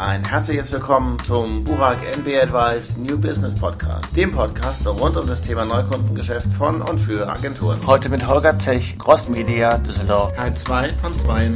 Ein herzliches Willkommen zum Burak NB Advice New Business Podcast, dem Podcast rund um das Thema Neukundengeschäft von und für Agenturen. Heute mit Holger Zech, Crossmedia Düsseldorf. Teil 2 von 2.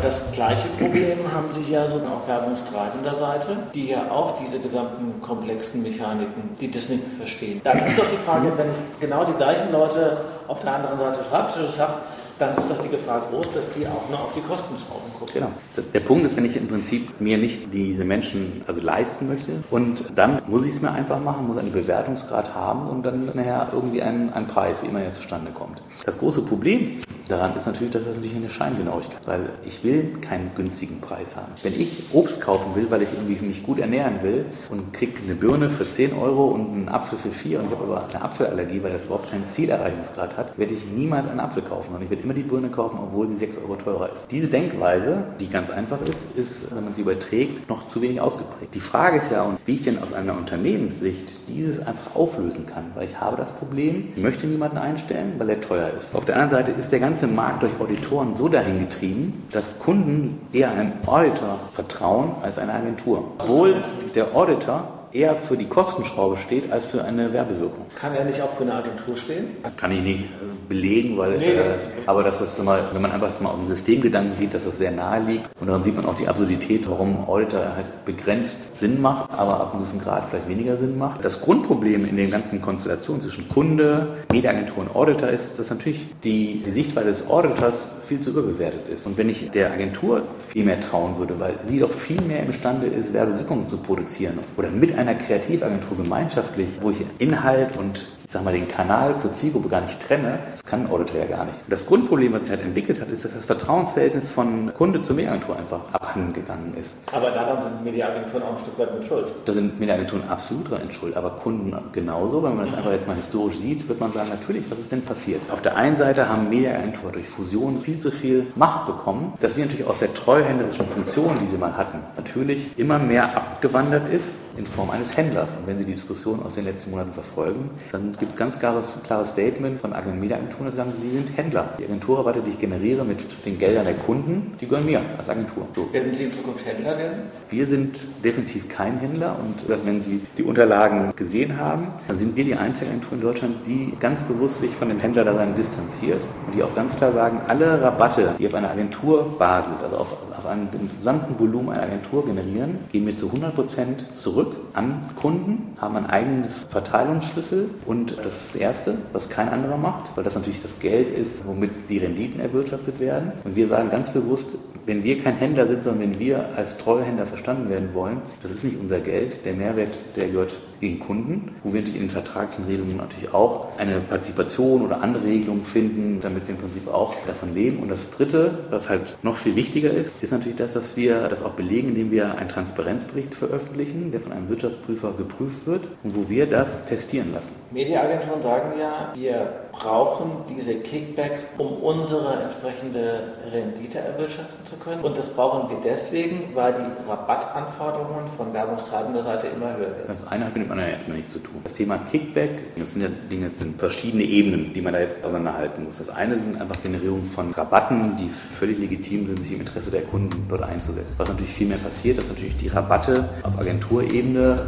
Das gleiche Problem haben Sie ja so auf werbungstreibender Seite, die ja auch diese gesamten komplexen Mechaniken, die das nicht mehr verstehen. Dann ist doch die Frage, wenn ich genau die gleichen Leute auf der anderen Seite Schreibtisches habe, dann ist doch die Gefahr groß, dass die auch noch auf die Kostenschrauben gucken. Genau. Der Punkt ist, wenn ich im Prinzip mir nicht diese Menschen also leisten möchte und dann muss ich es mir einfach machen, muss einen Bewertungsgrad haben und dann nachher irgendwie einen, einen Preis, wie immer er zustande kommt. Das große Problem daran ist natürlich, dass das natürlich eine Scheingenauigkeit, weil ich will keinen günstigen Preis haben. Wenn ich Obst kaufen will, weil ich irgendwie mich gut ernähren will und kriege eine Birne für 10 Euro und einen Apfel für 4 und ich habe aber eine Apfelallergie, weil das überhaupt keinen Zielerreichungsgrad hat, werde ich niemals einen Apfel kaufen und ich werde immer die Birne kaufen, obwohl sie 6 Euro teurer ist. Diese Denkweise, die ganz einfach ist, ist, wenn man sie überträgt, noch zu wenig ausgeprägt. Die Frage ist ja, wie ich denn aus einer Unternehmenssicht dieses einfach auflösen kann, weil ich habe das Problem, ich möchte niemanden einstellen, weil er teuer ist. Auf der anderen Seite ist der ganze ganze Markt durch Auditoren so dahin getrieben, dass Kunden eher einem Auditor vertrauen als einer Agentur. Obwohl der Auditor eher für die Kostenschraube steht als für eine Werbewirkung. Kann er nicht auch für eine Agentur stehen? Kann ich nicht äh, belegen, weil nee, das äh, aber das ist mal, wenn man einfach mal auf den Systemgedanken sieht, dass das sehr nahe liegt und dann sieht man auch die Absurdität, warum Auditor halt begrenzt Sinn macht, aber ab einem gewissen Grad vielleicht weniger Sinn macht. Das Grundproblem in den ganzen Konstellationen zwischen Kunde, Mediaagentur und Auditor ist, dass natürlich die, die Sichtweise des Auditors viel zu überbewertet ist. Und wenn ich der Agentur viel mehr trauen würde, weil sie doch viel mehr imstande ist, Werbewirkungen zu produzieren oder mit einer Kreativagentur gemeinschaftlich, wo ich Inhalt und ich sag mal, den Kanal zur Zielgruppe gar nicht trenne, das kann ein Auditor ja gar nicht. Das Grundproblem, was sich halt entwickelt hat, ist, dass das Vertrauensverhältnis von Kunde zur Mediaagentur einfach abhanden gegangen ist. Aber daran sind Mediaagenturen auch ein Stück weit mit Schuld. Da sind Mediaagenturen absolut dran Schuld, aber Kunden genauso. Wenn man das einfach jetzt mal historisch sieht, wird man sagen, natürlich, was ist denn passiert? Auf der einen Seite haben Mediaagenturen durch Fusion viel zu viel Macht bekommen, dass sie natürlich aus der treuhänderischen Funktion, die sie mal hatten, natürlich immer mehr abgewandert ist in Form eines Händlers. Und wenn Sie die Diskussion aus den letzten Monaten verfolgen, dann gibt es ganz klares, klares Statement von Mediaagenturen, die sagen, sie sind Händler. Die Agenturrabatte, die ich generiere mit den Geldern der Kunden, die gehören mir als Agentur. So. Werden Sie in Zukunft Händler werden? Wir sind definitiv kein Händler und wenn Sie die Unterlagen gesehen haben, dann sind wir die einzige Agentur in Deutschland, die ganz bewusst sich von dem Händler da distanziert und die auch ganz klar sagen, alle Rabatte, die auf einer Agenturbasis, also auf, auf einem gesamten Volumen einer Agentur generieren, gehen wir zu 100 Prozent zurück an Kunden, haben ein eigenes Verteilungsschlüssel und das ist das Erste, was kein anderer macht, weil das natürlich das Geld ist, womit die Renditen erwirtschaftet werden. Und wir sagen ganz bewusst, wenn wir kein Händler sind, sondern wenn wir als Treuhänder verstanden werden wollen, das ist nicht unser Geld, der Mehrwert, der gehört den Kunden, wo wir in den vertraglichen Regelungen natürlich auch eine Partizipation oder andere Regelungen finden, damit wir im Prinzip auch davon leben. Und das Dritte, was halt noch viel wichtiger ist, ist natürlich das, dass wir das auch belegen, indem wir einen Transparenzbericht veröffentlichen, der von einem Wirtschaftsprüfer geprüft wird und wo wir das testieren lassen. Mediaagenturen sagen ja, wir brauchen diese Kickbacks, um unsere entsprechende Rendite erwirtschaften zu können. Und das brauchen wir deswegen, weil die Rabattanforderungen von werbungstreibender Seite immer höher werden. Das eine hat mit dem anderen erstmal nichts zu tun. Das Thema Kickback, das sind ja Dinge, das sind verschiedene Ebenen, die man da jetzt auseinanderhalten muss. Das eine sind einfach Generierung von Rabatten, die völlig legitim sind, sich im Interesse der Kunden dort einzusetzen. Was natürlich viel mehr passiert, dass natürlich die Rabatte auf Agenturebene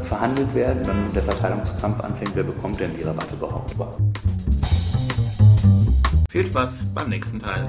verhandelt werden dann der Verteilungskampf anfängt, wer bekommt denn die Rabatte überhaupt. Viel Spaß beim nächsten Teil.